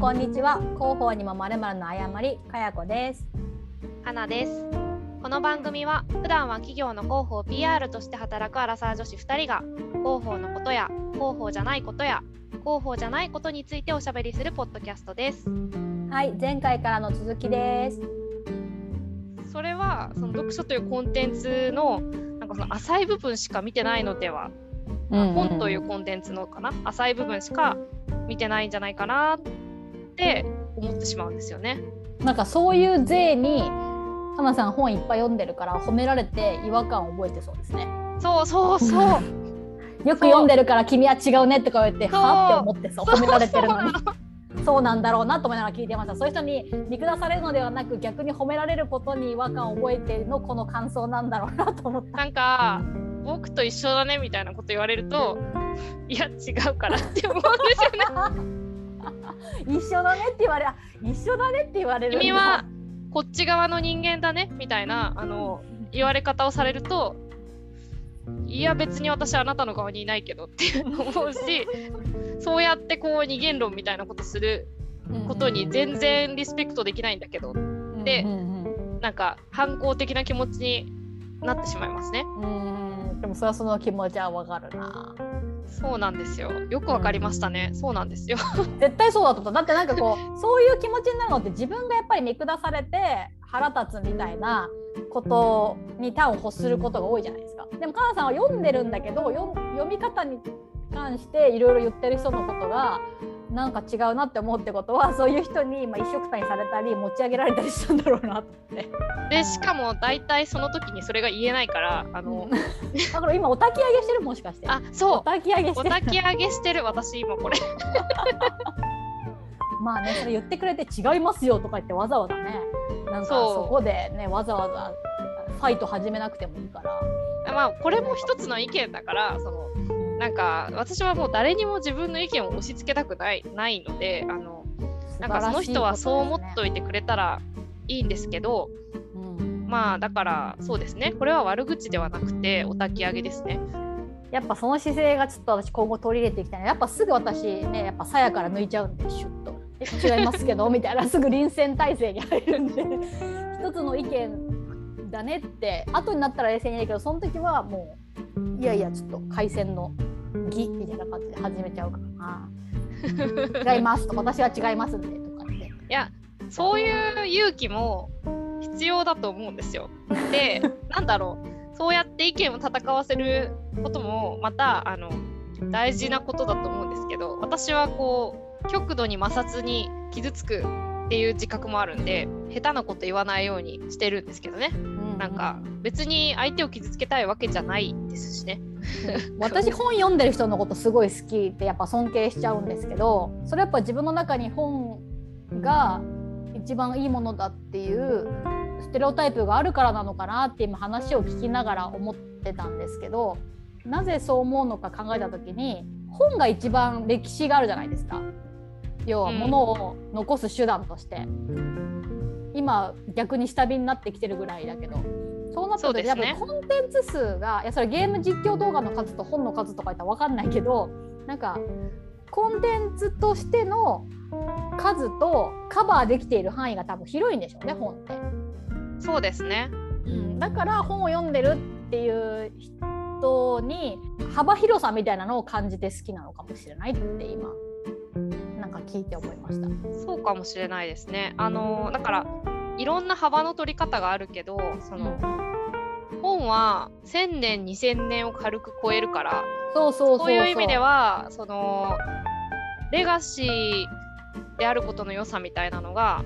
こんにちは。広報にもまるまるの誤りかやこです。花です。この番組は普段は企業の広報 PR として働くアラサー女子2人が広報のことや広報じゃないことや広報じゃないことについておしゃべりするポッドキャストです。はい前回からの続きです。それはその読書というコンテンツのなんかその浅い部分しか見てないのでは、うんうん、本というコンテンツのかな？浅い部分しか見てないんじゃないかなって思ってしまうんですよね。なんかそういう税に花さん本いっぱい読んでるから褒められて違和感を覚えてそうですね。そうそうそう。よく読んでるから君は違うねって言われてはあって思ってそう褒められてるのに。そうなんだろうなと思いながら聞いてましたそういう人に見下されるのではなく逆に褒められることに違和感を覚えてのこの感想なんだろうなと思ったなんか僕と一緒だねみたいなこと言われるといや違うからって思うんですよね 一緒だねって言われ一緒だねって言われる君はこっち側の人間だねみたいなあの言われ方をされるといや別に私あなたの側にいないけどって思うし そうやってこう二元論みたいなことすることに全然リスペクトできないんだけど、で、なんか反抗的な気持ちになってしまいますね。でもそれはその気持ちはわかるな。そうなんですよ。よくわかりましたね。うん、そうなんですよ。絶対そうだと思った。だってなんかこう そういう気持ちになるのって自分がやっぱり見下されて腹立つみたいなことに端を欲することが多いじゃないですか。でもかなさんは読んでるんだけど読み方に関していろいろ言ってる人のことがなんか違うなって思うってことは そういう人に、まあ、一緒くたにされたり持ち上げられたりしたんだろうなって。でしかも大体その時にそれが言えないからあの だから今お焚き上げしてるもしかして。あそう。お焚き上げしてる。お焚き上げしてる私今これ。まあねそれ言ってくれて違いますよとか言ってわざわざねなんかそこでねわざわざファイト始めなくてもいいから。まあこれも一つの意見だからそのなんか私はもう誰にも自分の意見を押し付けたくないないのであのなんかその人はそう思っといてくれたらいいんですけど、うん、まあだからそうですね。これは悪口ではなくてお焚き上げですね。やっぱその姿勢がちょっと私今後取り入れていきたいやっぱすぐ私ねやっぱ鞘から抜いちゃうんでシュッと。違いますけど みたいなすぐ臨戦態勢に入るんで。一つの意見だねって後になったら冷静に言うけどその時はもういやいやちょっと回線の義みたいな感じで始めちゃうからな。違いますと私は違いますんでとかって。いやそういう勇気も必要だと思うんですよ。で なんだろう。そうやって意見を戦わせることもまたあの大事なことだと思うんですけど私はこう極度に摩擦に傷つくっていう自覚もあるんで下手なこと言わないようにしてるんですけどね、なんか別に相手を傷つけたいわけじゃないですしね。私本読んでる人のことすごい好きってやっぱ尊敬しちゃうんですけどそれやっぱ自分の中に本が一番いいものだっていうステレオタイプがあるからなのかなって今話を聞きながら思ってたんですけどなぜそう思うのか考えた時に本が一番歴史があるじゃないですか。要は物を残す手段として、うん、今逆に下火になってきてるぐらいだけど。そうなった時、ね、やっぱコンテンツ数がいやそれゲーム実況動画の数と本の数とか言ったら分かんないけどなんかコンテンツとしての数とカバーできている範囲が多分広いんでしょうね本って。そうですね、うん、だから本を読んでるっていう人に幅広さみたいなのを感じて好きなのかもしれないって今なんか聞いて思いました。そうかもしれないですね。あのだからいろんな幅の取り方があるけどその、うん、本は1,000年2,000年を軽く超えるからそうそうそういう意味ではそのレガシーであることの良さみたいなのが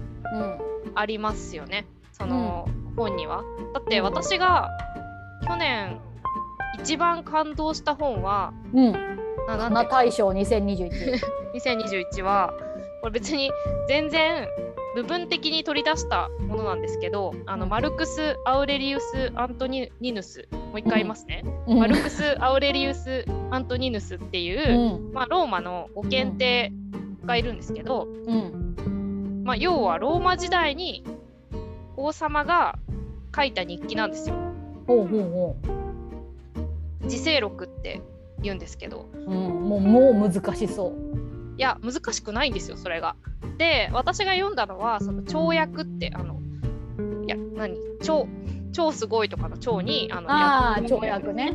ありますよね、うん、その本には。だって私が去年一番感動した本は、うん、な大賞2021 2021はこれ別に全然部分的に取り出したものなんですけどあのマルクス・アウレリウス・アントニヌスもう一回言いますね、うん、マルクス・アウレリウス・アントニヌスっていう、うん、まあ、ローマのご検定がいるんですけど、うん、まあ、要はローマ時代に王様が書いた日記なんですよ。ほうほうほう。自省録って言うんですけど、うん、もうもう難しそういや難しくないんですよそれが。で私が読んだのはその跳躍ってあのいや何？超超すごいとかの超にあのあ跳躍ね。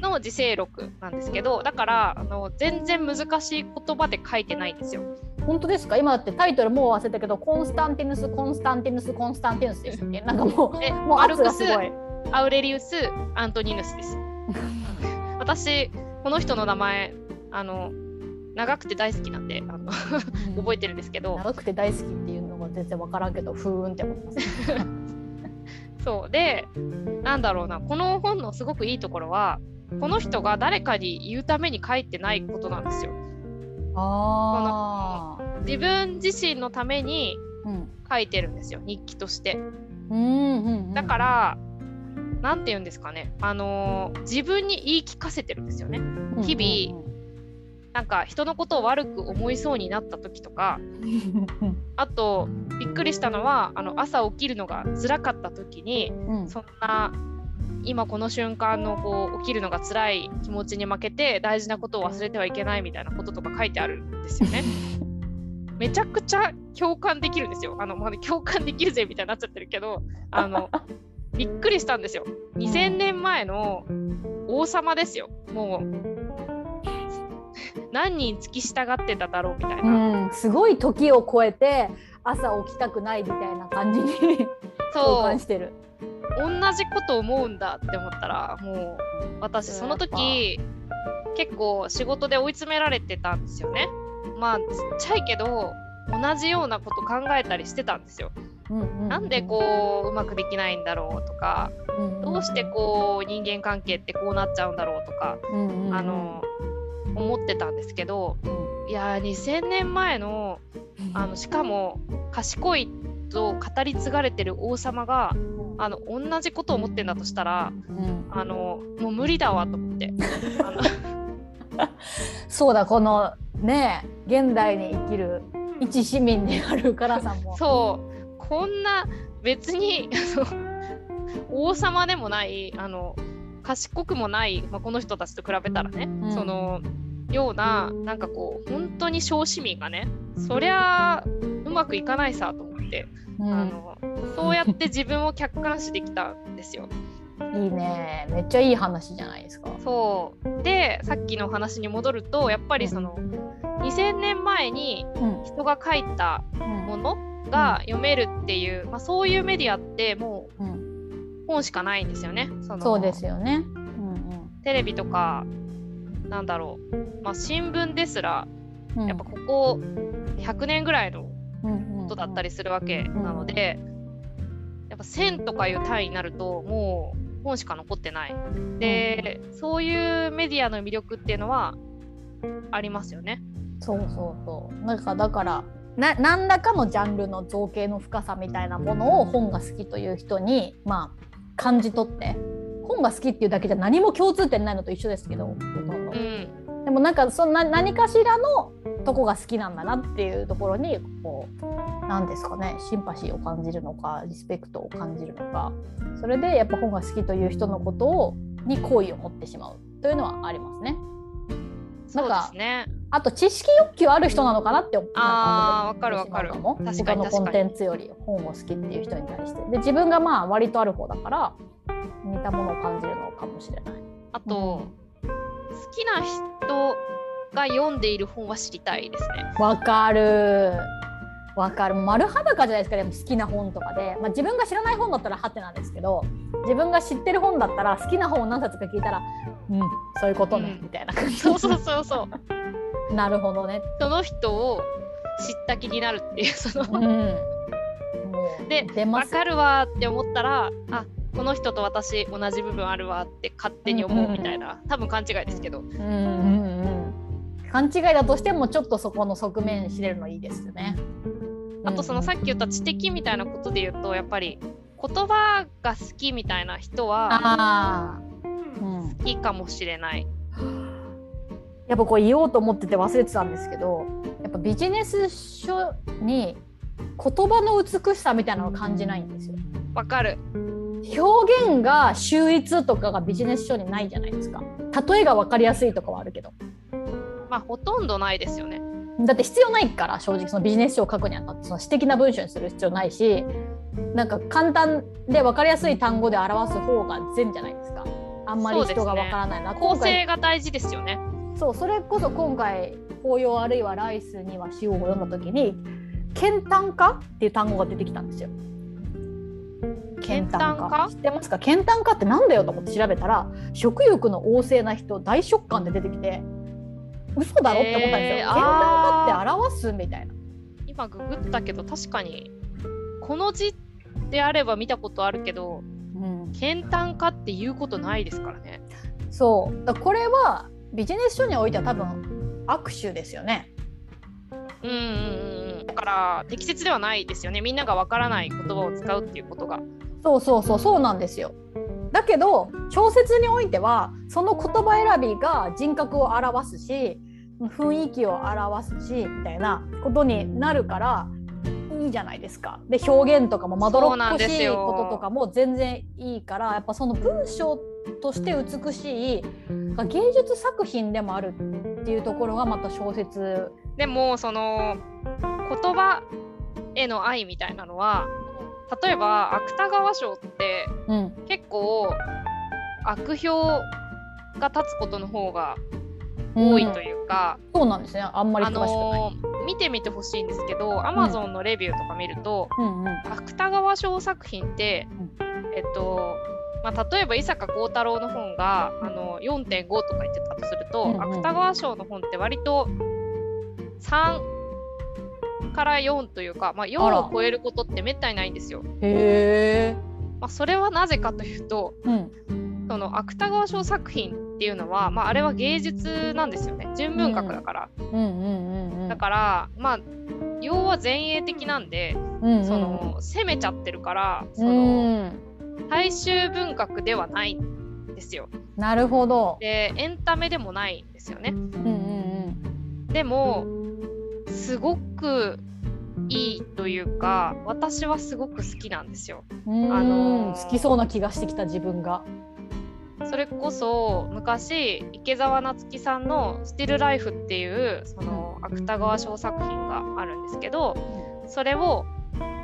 の自制録なんですけどだからあの全然難しい言葉で書いてないんですよ。本当ですか？今だってタイトルもう忘れたけどコンスタンティヌスコンスタンティヌスコンスタンティヌスですっけ？なんかもうえもう圧がすごい。アウレリウス・アントニヌスです。私この人の名前あの長くて大好きなんであの覚えてるんですけど。長くて大好きっていうのが全然分からんけどふーんって思います。そう。でなんだろうな。この本のすごくいいところはこの人が誰かに言うために書いてないことなんですよ。あ自分自身のために書いてるんですよ、日記として。うんうんうん、だから何て言うんですかね、あのー、自分に言い聞かせてるんですよね。日々、なんか人のことを悪く思いそうになった時とか あとびっくりしたのはあの朝起きるのが辛かった時に、うん、そんな今この瞬間のこう起きるのが辛い気持ちに負けて大事なことを忘れてはいけないみたいなこととか書いてあるんですよね。めちゃくちゃ共感できるんですよ。あの、まあ、共感できるぜみたいになっちゃってるけど、あの、びっくりしたんですよ。2000年前の王様ですよ。もう、何人付き従ってただろうみたいな。うん、すごい時を超えて朝起きたくないみたいな感じに 共感してる。同じこと思うんだって思ったらもう私その時結構仕事で追い詰められてたんですよね。まあちっちゃいけど同じようなこと考えたりしてたんですよ。なんでこううまくできないんだろうとか、どうしてこう人間関係ってこうなっちゃうんだろうとか、あの思ってたんですけど、いや2000年前のあのしかも賢いと語り継がれてる王様があの同じことを思ってんだとしたら、あのもう無理だわと思って。そうだこのね現代に生きる一市民であるからさんも。そうこんな別に王様でもないあの賢くもない、まあ、この人たちと比べたらね、うん、そのようななんかこう本当に小市民がねそりゃうまくいかないさと思って、うん、あのそうやって自分を客観視できたんですよ。いいね。めっちゃいい話じゃないですか。そう。でさっきの話に戻るとやっぱりその2000年前に人が書いたものが読めるっていう、まあ、そういうメディアってもう本しかないんですよね。そそうですよね、うんうん、テレビとかなんだろう、まあ、新聞ですら、やっぱここ100年ぐらいのことだったりするわけなので、やっぱ1000とかいう単位になるともう本しか残ってない。で、そういうメディアの魅力っていうのはありますよね。そうそうそう。なんかだからな何らかのジャンルの造形の深さみたいなものを本が好きという人にまあ感じ取って本が好きっていうだけじゃ何も共通点ないのと一緒ですけどほとんど、うん、でもなんかそんな何かしらのとこが好きなんだなっていうところにこう何ですかねシンパシーを感じるのかリスペクトを感じるのかそれでやっぱ本が好きという人のことをに好意を持ってしまうというのはありますね。なんかねあと知識欲求ある人なのかなって思あわかるわかる。他のコンテンツより本を好きっていう人に対して。で自分がまあ割とある方だから似たものを感じるのかもしれない。あと、うん、好きな人が読んでいる本は知りたいですね。わかる。わかる。丸裸じゃないですかでも好きな本とかで、まあ、自分が知らない本だったらハテなんですけど自分が知ってる本だったら好きな本を何冊か聞いたらうんそういうことね、うん、みたいな感じ。そうそうそうそうなるほどね。その人を知った気になるっていうその、うん、で分かるわって思ったらあこの人と私同じ部分あるわって勝手に思うみたいな、うん。うん、多分勘違いですけど、うんうんうん、勘違いだとしてもちょっとそこの側面知れるのいいですよね。あとそのさっき言った知的みたいなことで言うとやっぱり言葉が好きみたいな人は好きかもしれない。やっぱこう言おうと思ってて忘れてたんですけどやっぱビジネス書に言葉の美しさみたいなのを感じないんですよ。わかる。表現が秀逸とかがビジネス書にないじゃないですか。例えが分かりやすいとかはあるけど。まあほとんどないですよね。だって必要ないから正直そのビジネス書を書くにあたってその私的な文章にする必要ないしなんか簡単で分かりやすい単語で表す方が善じゃないですか。あんまり人が分からないな、構成が大事ですよねそうそれこそ今回紅葉あるいはライスには塩を読んだ時に健単化っていう単語が出てきたんですよ。健単化知ってますか？健単化ってなんだよと思って調べたら食欲の旺盛な人大食感で出てきて嘘だろ？って思ったんですよ。健単化って表すみたいな。今ググったけど確かにこの字であれば見たことあるけど、うん、健単化っていうことないですからね。そう。だこれはビジネス書においては多分握手ですよね。うんうんうん、だから適切ではないですよねみんながわからない言葉を使うっていうことが。そうそうそうそうなんですよ。だけど小説においてはその言葉選びが人格を表すし雰囲気を表すしみたいなことになるからいいじゃないですか。で表現とかもまどろっこしいこととかも全然いいからやっぱその文章として美しい芸術作品でもあるっていうところがまた小説。でもその言葉への愛みたいなのは例えば芥川賞って、うん、結構悪評が立つことの方が多いというか、うん、そうなんですね。あんまり詳しくない、あのー、見てみてほしいんですけど、アマゾンのレビューとか見ると、うん。うん、芥川賞作品って、えっとまあ、例えば伊坂幸太郎の本があの4.5とか言ってたとすると、うんうん、芥川賞の本って割と3から4というか、まあ、4を超えることってめったにないんですよ。へまあ、それはなぜかというと、うん、その芥川賞作品っていうのは、まあ、あれは芸術なんですよね。純文学だから。だからまあ要は前衛的なんで、うんうん、その攻めちゃってるからその、うん、大衆文学ではないんですよ。なるほど。でエンタメでもないんですよね。うんうんうん、でもすごくいいというか私はすごく好きなんですよ。あの好きそうな気がしてきた自分が。それこそ昔池澤夏樹さんの「スティルライフ」っていうその芥川賞作品があるんですけどそれを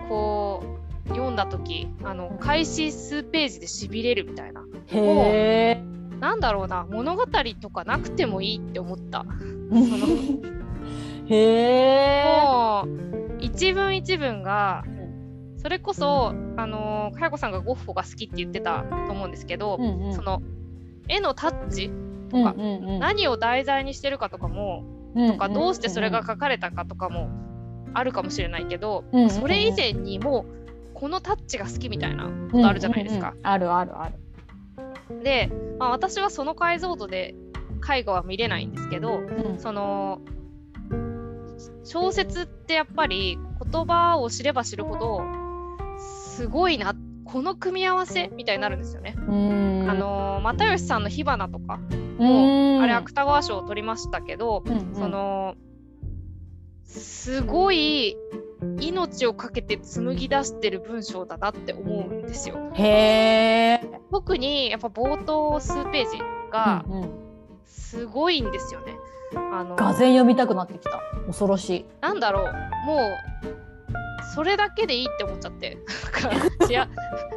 こう読んだ時あの開始数ページでしびれるみたいな。へなんだろうな物語とかなくてもいいって思った。へえ。もう一文一文がそれこそあのかやこさんがゴッホが好きって言ってたと思うんですけど、うんうん、その絵のタッチとか、うんうんうん、何を題材にしてるかとかも、うんうんうん、とかどうしてそれが書かれたかとかもあるかもしれないけど、うんうんうん、それ以前にもうこのタッチが好きみたいなことあるじゃないですか。うんうんうん、あるあるある。で、まあ、私はその解像度で絵画は見れないんですけど、うん、その小説ってやっぱり言葉を知れば知るほどすごいなこの組み合わせみたいになるんですよね。あの又吉さんの火花とかもあれ芥川賞を取りましたけど、うんうん、そのすごい命をかけて紡ぎ出してる文章だなって思うんですよ。へ特にやっぱ冒頭数ページがすごいんですよね。うんうんあのがぜ読みたくなってきた。恐ろしい。なんだろうもうそれだけでいいって思っちゃって。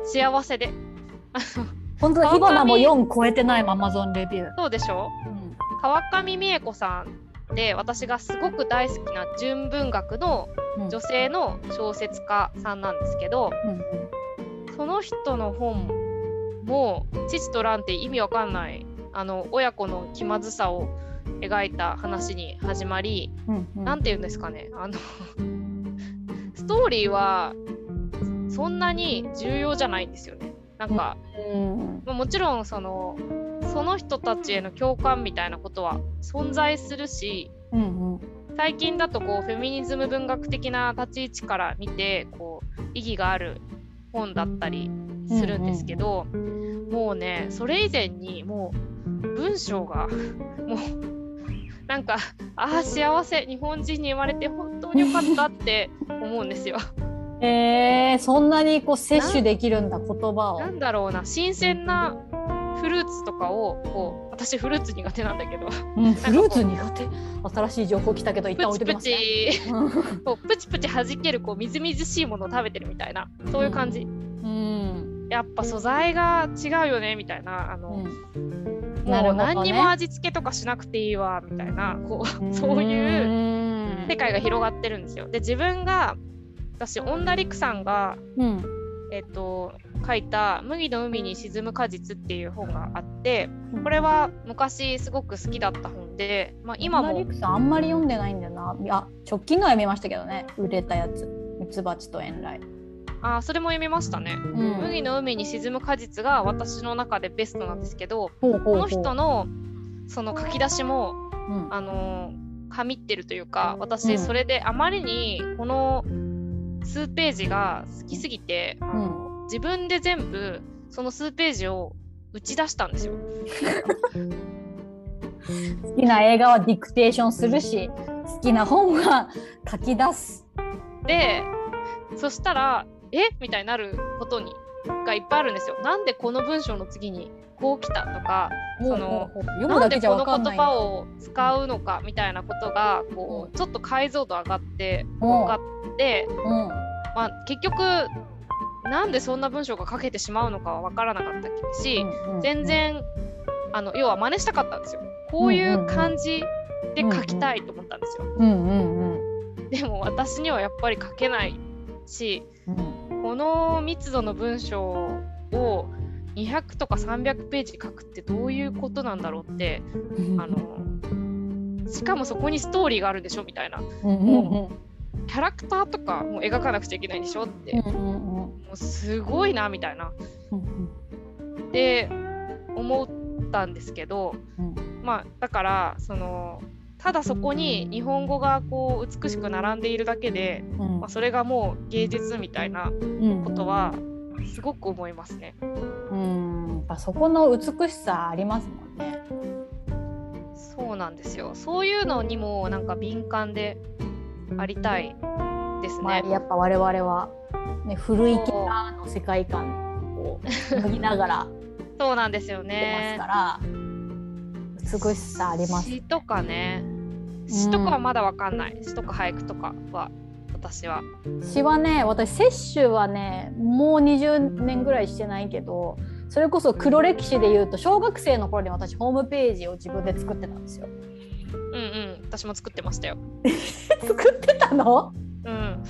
幸せで。本当だ火花も4超えてないアマゾンレビュー。そうでしょ、うん、川上美恵子さんで私がすごく大好きな純文学の女性の小説家さんなんですけど、うん、その人の本も「父と蘭」って意味わかんないあの親子の気まずさを描いた話に始まり何、うん。うん、て言うんですかねあのストーリーはそんなに重要じゃないんですよね。なんか、うんうん、もちろんそのその人たちへの共感みたいなことは存在するし、うんうん、最近だとこうフェミニズム文学的な立ち位置から見てこう意義がある本だったりするんですけど、うんうん、もうねそれ以前にもう文章が もうなんかああ幸せ日本人に生まれて本当によかったって思うんですよ。えー、そんなにこう摂取できるんだ言葉を。なんだろうな新鮮なフルーツとかをこう私フルーツ苦手なんだけど、うん、フルーツ苦手？新しい情報来たけど一旦置いときます、ね、プチプチ。こうプチプチ弾けるこうみずみずしいものを食べてるみたいな。そういう感じ、うん、やっぱ素材が違うよねみたいな。あの、うん。もう何にも味付けとかしなくていいわみたいな。こうそういう世界が広がってるんですよ。で自分が私恩田陸さんが、うん。えっと、書いた「麦の海に沈む果実」っていう本があってこれは昔すごく好きだった本で、まあ、今も。あんまり読んでないんだよな。いや直近のは読みましたけどね。売れたやつ。ミツバチと遠雷。あそれも読みましたね。うん。麦の海に沈む果実が私の中でベストなんですけどほうほうほう。この人のその書き出しもうん。あの神ってるというかうん。私それであまりにこの数ページが好きすぎて、あの自分で全部その数ページを打ち出したんですよ。好きな映画はディクテーションするし好きな本は書き出す。でそしたらえ？みたいになることにがいっぱいあるんですよ。なんでこの文章の次にこう来たとかそのなんでこの言葉を使うのかみたいなことがこう、うん。ちょっと解像度上がってうん。分かって、うんまあ、結局なんでそんな文章が書けてしまうのかは分からなかったし、うんうん全然あの要は真似したかったんですよ。こういう感じで書きたいと思ったんですよ。でも私にはやっぱり書けないしうん。この密度の文章を200とか300ページ書くってどういうことなんだろうってあのしかもそこにストーリーがあるでしょみたいな。うんうんうん。キャラクターとかも描かなくちゃいけないんでしょって、うんうんうん。もうすごいなみたいな。うんで思ったんですけどうん。まあだからそのただそこに日本語がこう美しく並んでいるだけで、うん。まあ、それがもう芸術みたいなうんことはすごく思いますね。うんやっぱそこの美しさありますもんね。そうなんですよ。そういうのにもなんか敏感でありたいですまあ、ね。やっぱ我々は、ね、古いキャラの世界観を脱ぎながらそうなんですよ出まか。ら、美しさあります。詩とかね。詩とかはまだわかんない。詩とか俳句とかは私は。詩はね私摂取はねもう20年ぐらいしてないけどそれこそ黒歴史で言うと小学生の頃に私ホームページを自分で作ってたんですよ。うんうん。私も作ってましたよ。作ってたの？うん。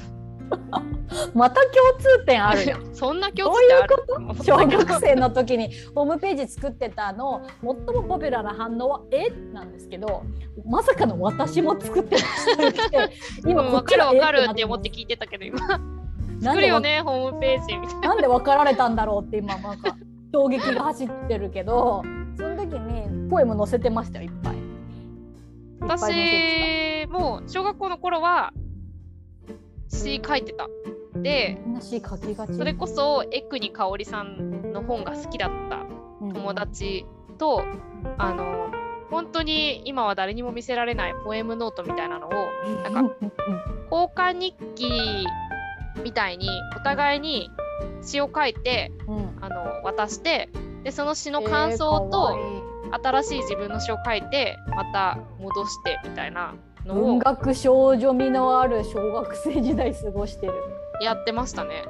また共通点あるよ。そんな共通点ある。小学生の時にホームページ作ってたの最もポピュラーな反応は「え？なんですけどまさかの私も作ってましたって 今うん、こっちがわかるわかるえって思って聞いてたけど今。なん作るよねホームページみたいな。なんで分かられたんだろうって今なんか衝撃が走ってるけどその時にポエム載せてましたよいっぱい。私も小学校の頃は詩書いてた。で。それこそ江国香織さんの本が好きだった友達と、あの本当に今は誰にも見せられないポエムノートみたいなのをなんか交換日記みたいにお互いに詩を書いてうんうんあの渡してでその詩の感想と新しい自分の詩を書いてまた戻してみたいなの文を学少女味のある小学生時代過ごしてる。やってましたね。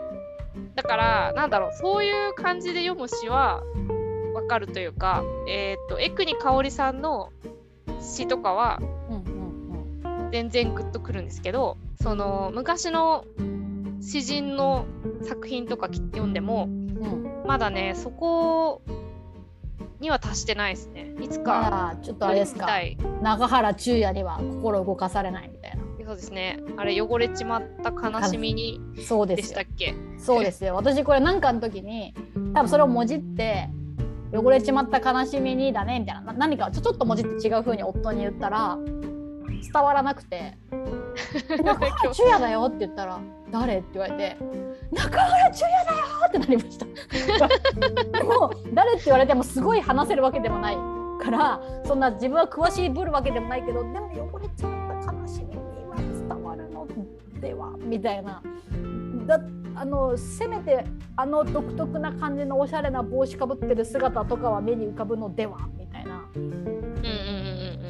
だからなんだろうそういう感じで読む詩はわかるというか、えっ、と江国香織さんの詩とかは全然グッとくるんですけどその昔の詩人の作品とかき読んでもうんまだねそこには達してないですね。いつかまあちょっとあれですか。永原中也には心動かされないみたいな。そうですね。あれ汚れちまった悲しみにそうでしたっけ？そうですよ。私これなんかの時に多分それをもじって汚れちまった悲しみにだねみたいな。な何かちょちょっともじって違う風に夫に言ったら伝わらなくて「中原中也だよ」って言ったら「誰?」って言われて「中原中也だよ!」ってなりました でも誰って言われてもすごい話せるわけでもないからそんな自分は詳しいぶるわけでもないけどでも汚れちまった悲しみには伝わるのでは？みたいなだあのせめてあの独特な感じのおしゃれな帽子かぶってる姿とかは目に浮かぶのでは？みたいな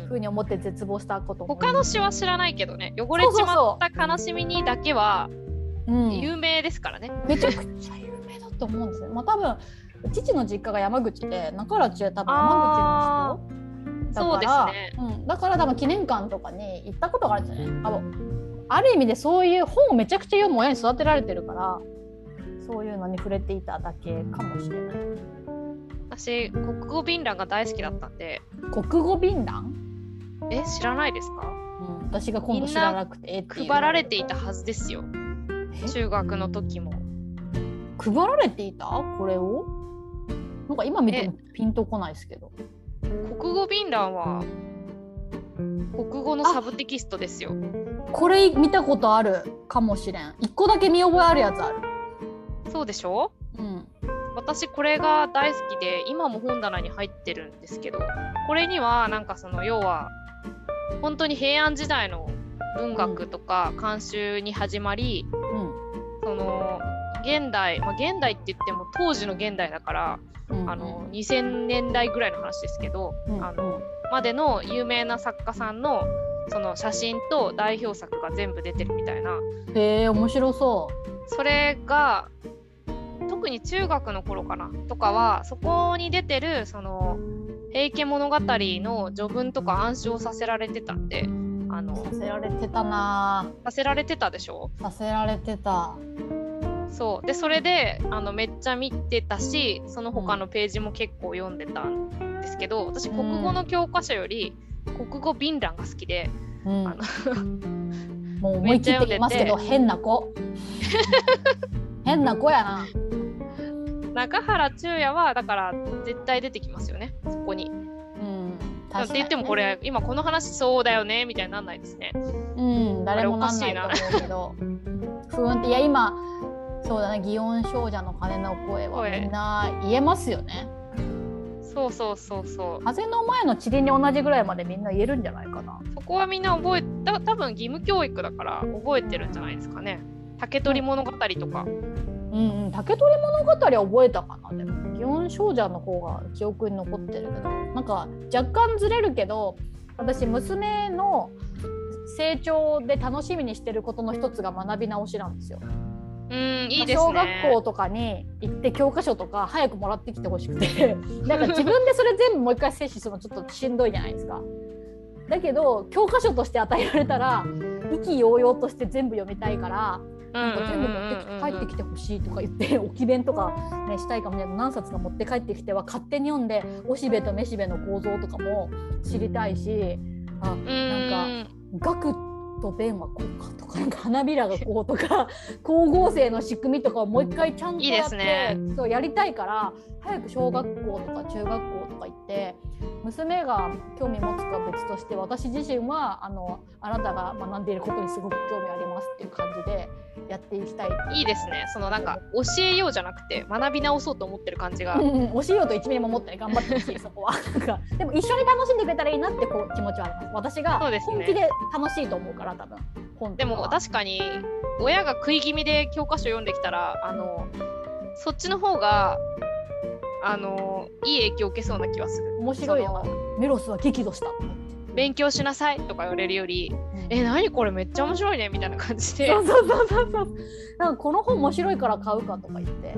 ふうに思って絶望したことも他の詩は知らないけどね汚れちまった悲しみにだけはうん有名ですからね。めちゃくちゃ有名だと思うんですね。まあ多分父の実家が山口で中原中多分山口の人だそうでからすね。うん、だから多分記念館とかに行ったことがあるんですよね。あのある意味でそういう本をめちゃくちゃ読む親に育てられてるからそういうのに触れていただけかもしれない。私国語便覧が大好きだったんで国語便覧、え知らないですか？うん、私が今度知らなくて配られていたはずですよえ？中学の時も。配られていた？これを？なんか今見てもピンとこないですけど。国語便覧は国語のサブテキストですよ。これ見たことあるかもしれん。一個だけ見覚えあるやつある。そうでしょ？うん。私これが大好きで今も本棚に入ってるんですけどこれにはなんかその要は本当に平安時代の文学とか慣習に始まり、うん。その現代、まあ、現代って言っても当時の現代だから、うんあの2000年代ぐらいの話ですけど、うんあのまでの有名な作家さんのその写真と代表作が全部出てるみたいな。へえ面白そそれが特に中学の頃かなとかはそこに出てるその「平家物語」の序文とか暗唱させられてたんであのう。させられてたなさせられてたでしょ？させられてた。そうでそれであのめっちゃ見てたしその他のページも結構読んでたんですけど私国語の教科書より国語便覧が好きで、うんあのもう思い切って言いますけど変な子。変な子やな。中原中也はだから絶対出てきますよねそこに。うん。って言ってもこれ今この話そうだよねみたいになんないですね。うん誰もなんないと思うけど。ふーんっていや今そうだね祇園少女の鐘の声は声みんな言えますよね。そうそうそうそう。風の前の塵に同じぐらいまでみんな言えるんじゃないかな。そこはみんな覚えた多分義務教育だから覚えてるんじゃないですかね。竹取物語とか。うんうん、竹取物語は覚えたかなでも祇園少女の方が記憶に残ってるけどなんか若干ずれるけど私娘の成長で楽しみにしてることの一つが学び直しなんですよ。うんいいですね。小学校とかに行って教科書とか早くもらってきてほしくて なんか自分でそれ全部もう一回摂取するのちょっとしんどいじゃないですか。だけど教科書として与えられたら意気揚々として全部読みたいからなんか全部持ってき帰ってきてほしいとか言って置き弁とか、ね、したいかもしれない何冊か持って帰ってきては勝手に読んでおしべとめしべの構造とかも知りたいしあうん。なんか学と弁はこうかとかなんか花びらがこうとか光合成の仕組みとかをもう一回ちゃんとやってね。そうやりたいから早く小学校とか中学校とか行って娘が興味持つかは別として私自身はあのあなたが学んでいることにすごく興味ありますっていう感じでやっていきたい。いいですね。そのなんか教えようじゃなくて学び直そうと思ってる感じが。うんうん、教えようと1ミリも思ってね頑張ってほしい そこは。なんかでも一緒に楽しんでくれたらいいなってこう気持ちはあります。私が本気で楽しいと思うから多分。本でも確かに親が食い気味で教科書読んできたらあのそっちの方があのいい影響を受けそうな気はする。面白いよメロスは激怒した勉強しなさいとか言われるより、え、何これめっちゃ面白いねみたいな感じで。そうそうそうそう。そうなんかこの本面白いから買うかとか言って。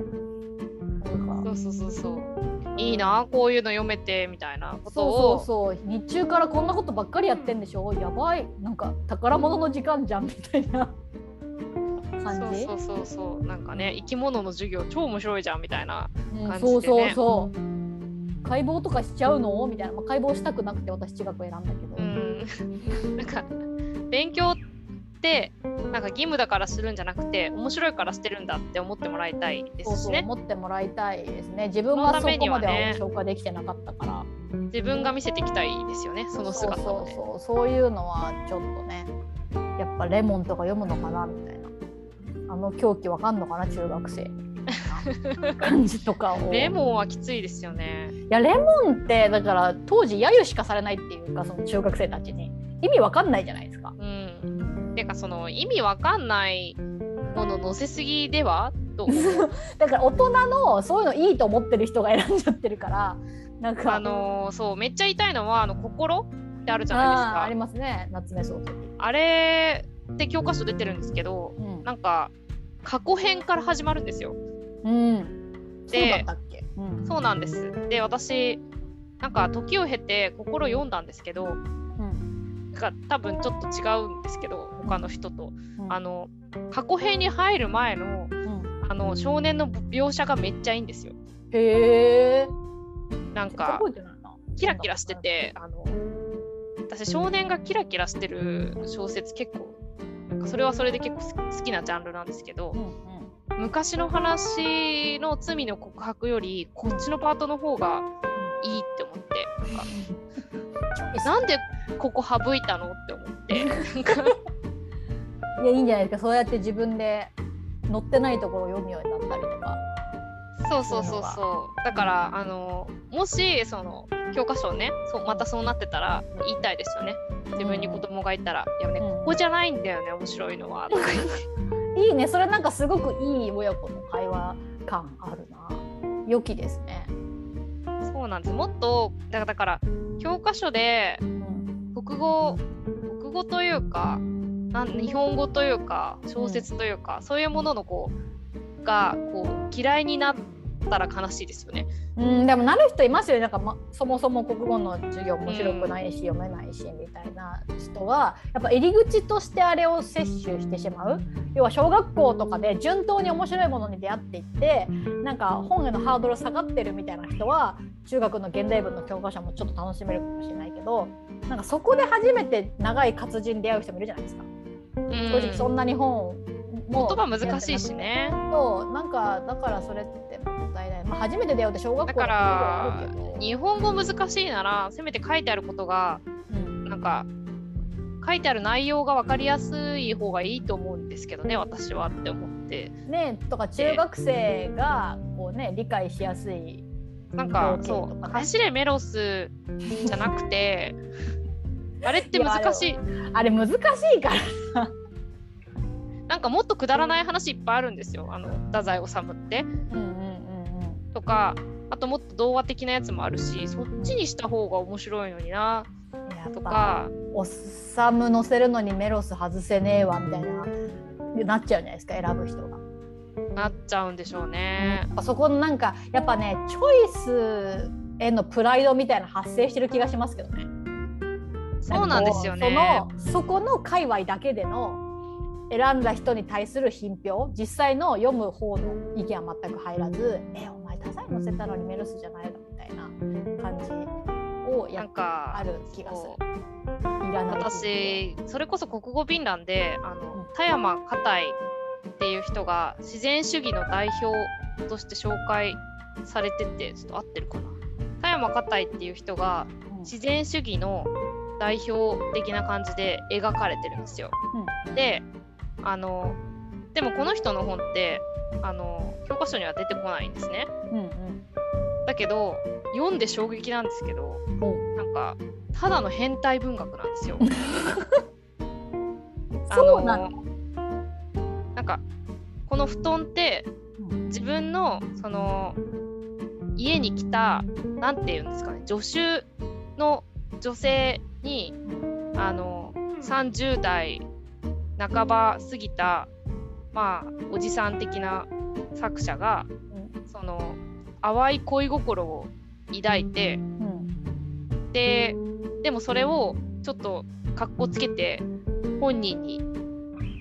そうそうそうそう。いいなこういうの読めてみたいなことを。そうそうそう。日中からこんなことばっかりやってんでしょ。やばい。なんか宝物の時間じゃんみたいな。感じ。そうそうそうそう。なんかね生き物の授業超面白いじゃんみたいなうん感じでね。そうそうそう解剖とかしちゃうの？みたいな、まあ、解剖したくなくて私中学を選んだけど、うん。なんか勉強ってなんか義務だからするんじゃなくて面白いからしてるんだって思ってもらいたいでそうすしね。そう思ってもらいたいですね。自分がそこまではね。消化できてなかったから。自分が見せていきたいですよねその姿をねそうそうそう。そういうのはちょっとねやっぱレモンとか読むのかなみたいな。あの狂気わかんのかな中学生。な感じとかを。レモンはきついですよね。いやレモンってだから当時揶揄しかされないっていうかその中学生たちに。意味わかんないじゃないですか。うん。てかその意味わかんないもの載せすぎでは？と だから大人のそういうのいいと思ってる人が選んじゃってるからなんか。あのーそうめっちゃ言いのはあの心ってあるじゃないですか。ありますね。夏目漱石。あれって教科書出てるんですけどうん。なんか過去編から始まるんですようん。そうだったっけ？うん。そうなんです。で私なんか時を経て心読んだんですけどうん。が多分ちょっと違うんですけど他の人と。うん。あの過去編に入る前のうん。あの少年の描写がめっちゃいいんですよ。へえ。なんかキラキラしててあの私少年がキラキラしてる小説結構なんかそれはそれで結構好きなジャンルなんですけどうんうん昔の話の罪の告白よりこっちのパートの方がいいって思って。なん。かなんでここ省いたのって思って。いやいいんじゃないですか。そうやって自分で載ってないところを読むようになったりとか。そうそうそうそう。だからあのもしその教科書をねそうまたそうなってたら言いたいですよね。自分に子供がいたら「いやねうん。ここじゃないんだよね面白いのは」とか言っていいね。それなんかすごくいい親子の会話感あるな。良きですね、そうなんです。もっとだから教科書でうん。国語国語というかなん日本語というか小説というか、そういうもののこうがこう嫌いになったら悲しいですよね。うん、でもなる人いますよねなんか、ま、そもそも国語の授業面白くないし、読めないしみたいな人はやっぱ入り口としてあれを摂取してしまう要は小学校とかで順当に面白いものに出会っていってなんか本へのハードル下がってるみたいな人は中学の現代文の教科書もちょっと楽しめるかもしれないけどなんかそこで初めて長い活字に出会う人もいるじゃないですか。うん正直そんなに本も言葉難しいしね。そうなんかだからそれってもったいない、まあ、初めて出会うって小学校だから日本語難しいならせめて書いてあることがうん。なんか書いてある内容が分かりやすい方がいいと思うんですけどね私はって思って。ねとか中学生がこうね理解しやすいなんか情景そう走れメロスじゃなくて あれって難しい。あれ難しいからなんかもっとくだらない話いっぱいあるんですよあの太宰治って。うんとかあともっと童話的なやつもあるしそっちにした方が面白いのになとかおっさむ乗せるのにメロス外せねえわみたいななっちゃうじゃないですか選ぶ人が。なっちゃうんでしょうね。あそこのなんかやっぱねチョイスへのプライドみたいな発生してる気がしますけどね。そうなんですよね。そのそこの界隈だけでの選んだ人に対する品評実際の読む方の意見は全く入らず「えお前太宰載せたのにメルスじゃないの?」みたいな感じをやっなんかある気がする私それこそ国語便欄であの、うん田山花いっていう人が自然主義の代表として紹介されててちょっと合ってるかな田山花いっていう人がうん自然主義の代表的な感じで描かれてるんですよ。であのでもこの人の本ってあの教科書には出てこないんですね。うんうんだけど読んで衝撃なんですけどおなんかただの変態文学なんですよ。あのなんかこの布団ってうん自分のその家に来たなんて言うんですかね助手の女性にあの30代半ば過ぎたまあおじさん的な作者がその淡い恋心を抱いてうん。ででもそれをちょっとかっこつけて本人に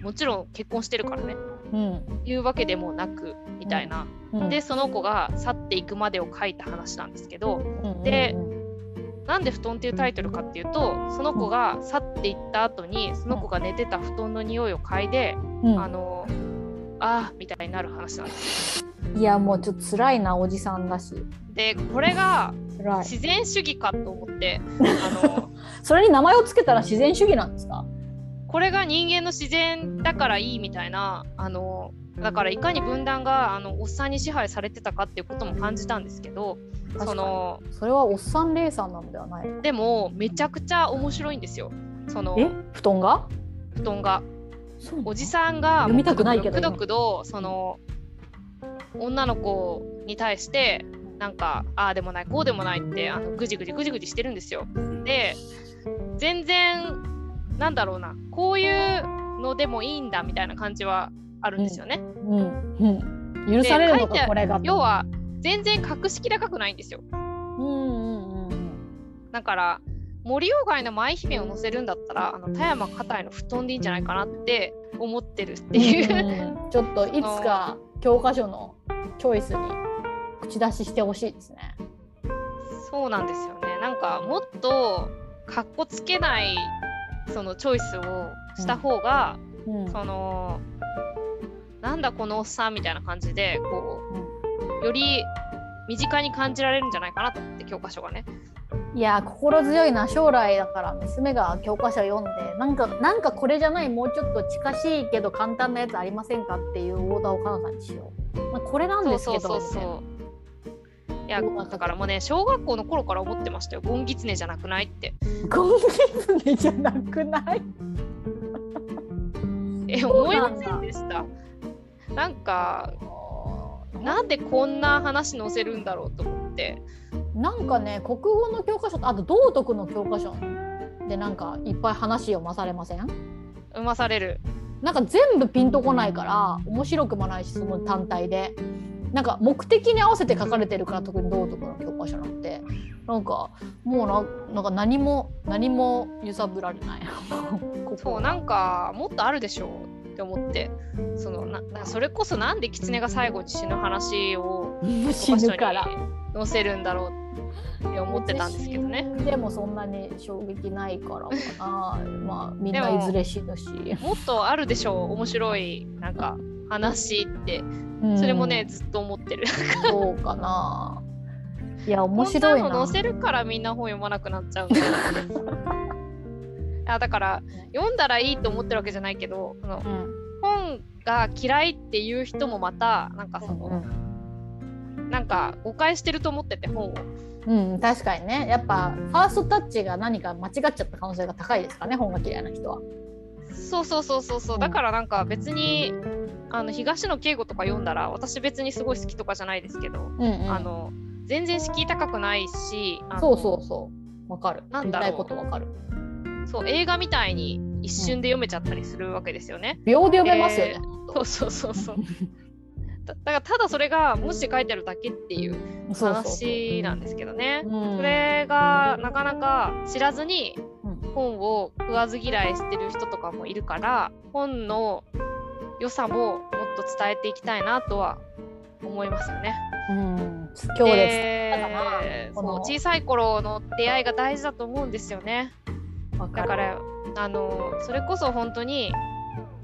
もちろん結婚してるからね。うん。言うわけでもなくみたいな、うん。でその子が去っていくまでを書いた話なんですけどうんでうん。なんで布団っていうタイトルかっていうとその子が去っていった後にその子が寝てた布団の匂いを嗅いで、うん。あのあーみたいになる話なんですいやもうちょっと辛いなおじさんだし。でこれが自然主義かと思ってあの それに名前をつけたら自然主義なんですか？これが人間の自然だからいいみたいなあのだからいかに分断があのおっさんに支配されてたかっていうことも感じたんですけどそのそれはおっさんレイさんなのではないの？でもめちゃくちゃ面白いんですよ。そのえ？布団が？布団がおじさんがくないけどくどくどその女の子に対してなんかああでもないこうでもないってあのぐじぐじぐじぐじしてるんですよで全然なんだろうなこういうのでもいいんだみたいな感じはあるんですよね。うんうん、許されるのかこれが。要は全然格式高くないんですよ。うんうんうんだから森鴎外の舞姫を載せるんだったらあの田山硬いの布団でいいんじゃないかなって思ってるっていう、うん。うんちょっといつか教科書のチョイスに口出ししてほしいですね。そうなんですよね。なんかもっとかっこつけないそのチョイスをした方が、うん。そのなんだこのおっさんみたいな感じでこうより身近に感じられるんじゃないかなと思って教科書がねいや心強いな将来だから娘が教科書読んでなんかなんかこれじゃないもうちょっと近しいけど簡単なやつありませんかっていうオーダーをかなさんにしよう。まあ、これなんですけどそうそうそういやだからもうね小学校の頃から思ってましたよ。ゴンギツネじゃなくないって。ゴンギツネじゃなくない？え思いませんでした。なんかなんでこんな話載せるんだろうと思ってなんかね国語の教科書とあと道徳の教科書でなんかいっぱい話読まされません？生まされる。なんか全部ピンとこないから面白くもないしその単体で。なんか目的に合わせて書かれてるから特に道徳の教科書なんて。なんかもうななんか何も何も揺さぶられない。ここそうなんかもっとあるでしょうって思って。そのななそれこそなんで狐が最後に死ぬ話を 死ぬから載せるんだろう。って思ってたんですけどね。でもそんなに衝撃ないからかな。まあみんないずれ死ぬし、もっとあるでしょう。面白いなんか話って。うん。それもね、ずっと思ってる。そうかな。いや面白いな。載せるからみんな本読まなくなっちゃうんだ だから読んだらいいと思ってるわけじゃないけどうん。本が嫌いっていう人もまたなんかその、なんか誤解してると思ってて本を。うん、確かにね。やっぱファーストタッチが何か間違っちゃった可能性が高いですからね本が嫌いな人は。そうそうそうそうそう。うん。だからなんか別にあの東野圭吾とか読んだら私別にすごい好きとかじゃないですけど、うんうん、あの全然敷居高くないしそうそうそう。わかる。なんだろう。ことわかる。そう映画みたいに一瞬で読めちゃったりするわけですよね。秒で読めますよね、そうそうそうそう。だだからただそれが文字で書いてあるだけっていう話なんですけどね。うんそれがなかなか知らずにうん本を食わず嫌いしてる人とかもいるから本の良さももっと伝えていきたいなとは思いますよね。うん、今日でたかなでこのそう小さい頃の出会いが大事だと思うんですよね。だからあのそれこそ本当に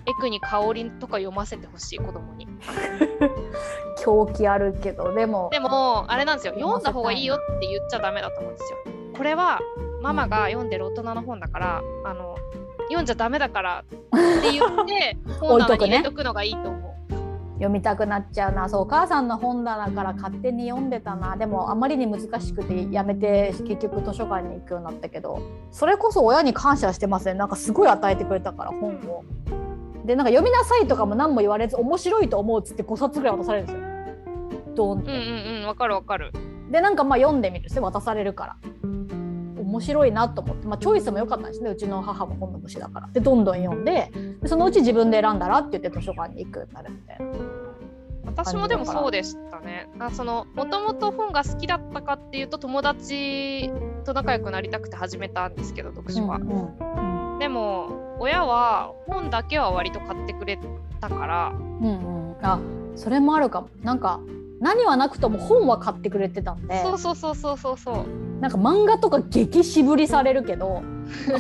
エクに香りとか読ませてほしい子供に。狂気あるけどでもでもあれなんですよ読んだ方がいいよって言っちゃダメだと思うんですよ。これはママが読んでる大人の本だからあの読んじゃダメだからって言って 本棚に入れとくのがいいと思う。読みたくなっちゃうなそうお母さんの本棚から勝手に読んでたなでもあまりに難しくてやめて結局図書館に行くようになったけどそれこそ親に感謝してますねなんかすごい与えてくれたから本を。でなんか読みなさいとかも何も言われず面白いと思うっつって5冊ぐらい渡されるんですよ。ドーンとうんうんうんわかるわかる。でなんかまあ読んでみるんですよ渡されるから。面白いなと思って、まあ、チョイスも良かったんですねうちの母も本の虫だから。でどんどん読んででそのうち自分で選んだらって言って図書館に行くようになるみたいな。私もでもそうでしたね。あそのもともと本が好きだったかっていうと友達と仲良くなりたくて始めたんですけど読書は。うんうんでも親は本だけは割と買ってくれたから。うんうん、あそれもあるかも。なんか何はなくとも本は買ってくれてたんで。そうそうそうそうそうそう。なんか漫画とか激渋りされるけど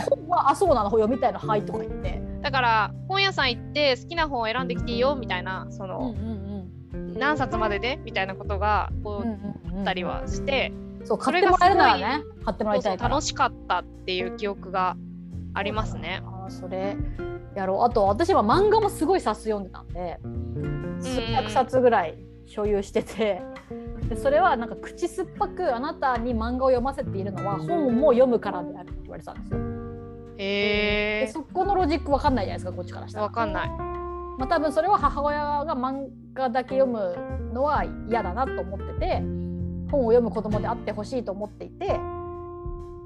本はあそうなの読みたいのはいとか言って、だから本屋さん行って好きな本を選んできていいよみたいなそうんの、うん。何冊までで？みたいなことがこうったりはして、そうそれが買ってもらえるならね買ってもらいたい楽しかったっていう記憶がありますね。あーそれやろうあと私は漫画もすごい冊数読んでたんで数百冊ぐらい所有しててでそれはなんか口酸っぱくあなたに漫画を読ませているのは本も読むからであるって言われてたんですよ。へえでそこのロジックわかんないじゃないですかこっちからしたらわ。かんない。まあ多分それは母親が漫画だけ読むのは嫌だなと思ってて本を読む子供であってほしいと思っていて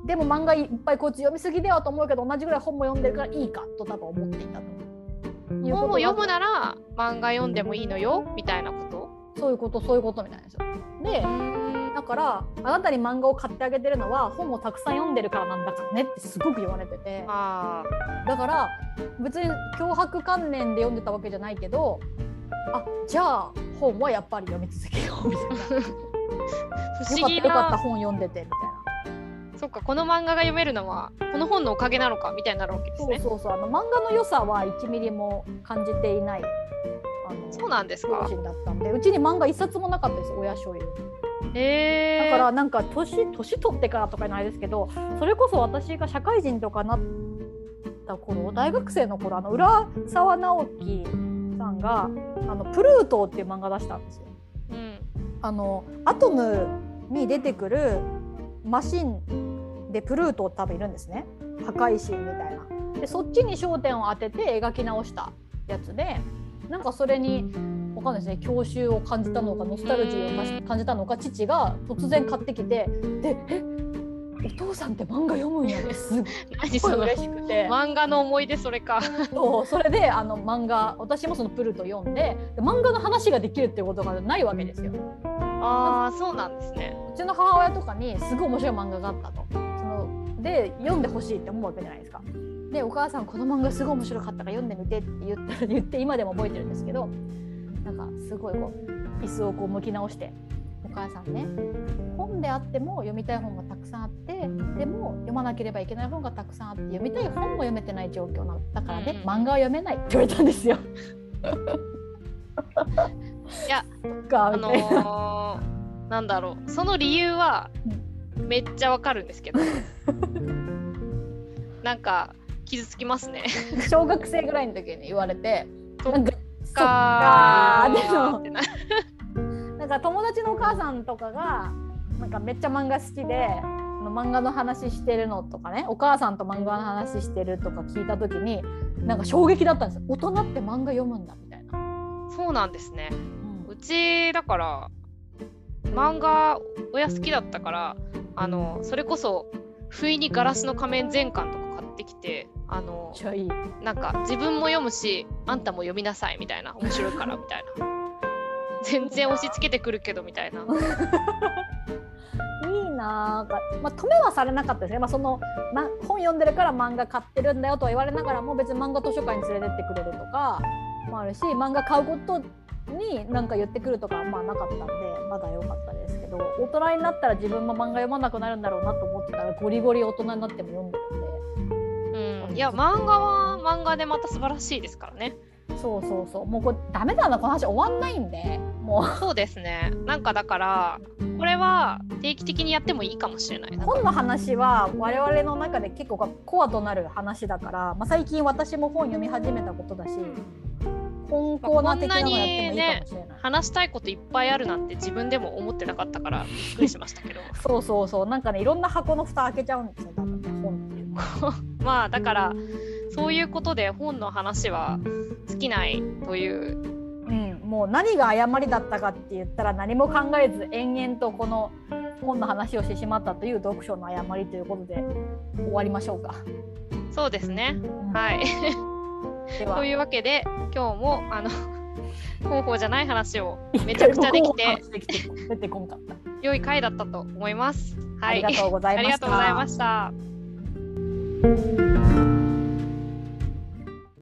でも漫画いっぱいこいつ読みすぎだよと思うけど同じぐらい本も読んでるからいいかと多分思っていたと本を読むなら漫画読んでもいいのよ。みたいなことそういうことそういうことみたいなんですよ。でだからあなたに漫画を買ってあげてるのは本をたくさん読んでるからなんだからねってすごく言われてて。あだから別に脅迫観念で読んでたわけじゃないけどあじゃあ本はやっぱり読み続けようみたいな。ー不よ思議かったよかったな。本読んでてみたいな。かこの漫画が読めるのはこの本のおかげなのかみたいになるわけですね。そうそうそう。あの漫画の良さは1ミリも感じていない。あのそうなんですか？両親だったんで。うちに漫画一冊もなかったです親所有へえだからなんか年年取ってからとかないですけどそれこそ私が社会人とかなった頃大学生の頃あの浦沢直樹さんが「あのプルート」っていう漫画出したんですよ。うん。あのアトムに出てくるマシンでプルート多分いるんですね。破壊神みたいな。でそっちに焦点を当てて描き直したやつでなんかそれにわかんないですね。郷愁を感じたのかノスタルジーを感じたのか父が突然買ってきてで「えお父さんって漫画読むんや」ってすっごい嬉しくて。漫画の思い出それか。そうそれであの漫画私もそのプルート読んでで漫画の話ができるっていうことがないわけですよ。ああそうなんですね。うちの母親とかにすごい面白い漫画があったと。で読んでほしいって思うわけじゃないですか。でお母さんこの漫画すごい面白かったから読んでみてって言った 言って今でも覚えてるんですけどなんかすごいこう椅子をこう向き直して「お母さんね本であっても読みたい本がたくさんあってでも読まなければいけない本がたくさんあって読みたい本も読めてない状況なのだからね、うん漫画は読めない」って言われたんですよ。いやあ。のー、なんだろうその理由はめっちゃわかるんですけど。なんか傷つきますね。小学生ぐらいの時に言われてなんかそっかかーでもな なんか友達のお母さんとかがなんかめっちゃ漫画好きで漫画の話してるのとかねお母さんと漫画の話してるとか聞いた時になんか衝撃だったんですよ。大人って漫画読むんだみたいな。そうなんですね。うん。うちだから漫画親好きだったからあのそれこそ不意にガラスの仮面全巻とか買ってきてあの。なんか自分も読むしあんたも読みなさいみたいな面白いからみたいな。全然押し付けてくるけどみたいな。いいなあ、まあ、止めはされなかったですね、まあそのま、本読んでるから漫画買ってるんだよとは言われながらも別に漫画図書館に連れてってくれるとかもあるし漫画買うことに何か言ってくるとかはまあなかったんでまだ良かったですけど大人になったら自分も漫画読まなくなるんだろうなと思ってたらゴリゴリ大人になっても読んでるんで。うん。いや漫画は漫画でまた素晴らしいですからね。そうそうそう。もうこれダメだなこの話終わんないんで。もそうですね。なんかだからこれは定期的にやってもいいかもしれない本の話は我々の中で結構コアとなる話だから、まあ、最近私も本読み始めたことだし本コーナー的なのやってもいいかもしれない。話したいこといっぱいあるなんて自分でも思ってなかったからびっくりしましたけど。そうそうそう。なんかねいろんな箱の蓋開けちゃうんですよ多分。ね本っていう。の はまあだからそういうことで本の話は尽きないという。うん、もう何が誤りだったかって言ったら何も考えず延々とこの本の話をしてしまったという読書の誤りということで終わりましょうか。そうですね。うん。はいというわけで今日もあの 方法じゃない話をめちゃくちゃできて出てこんかった。良い回だったと思います。はい、ありがとうございました。ありがとうございました。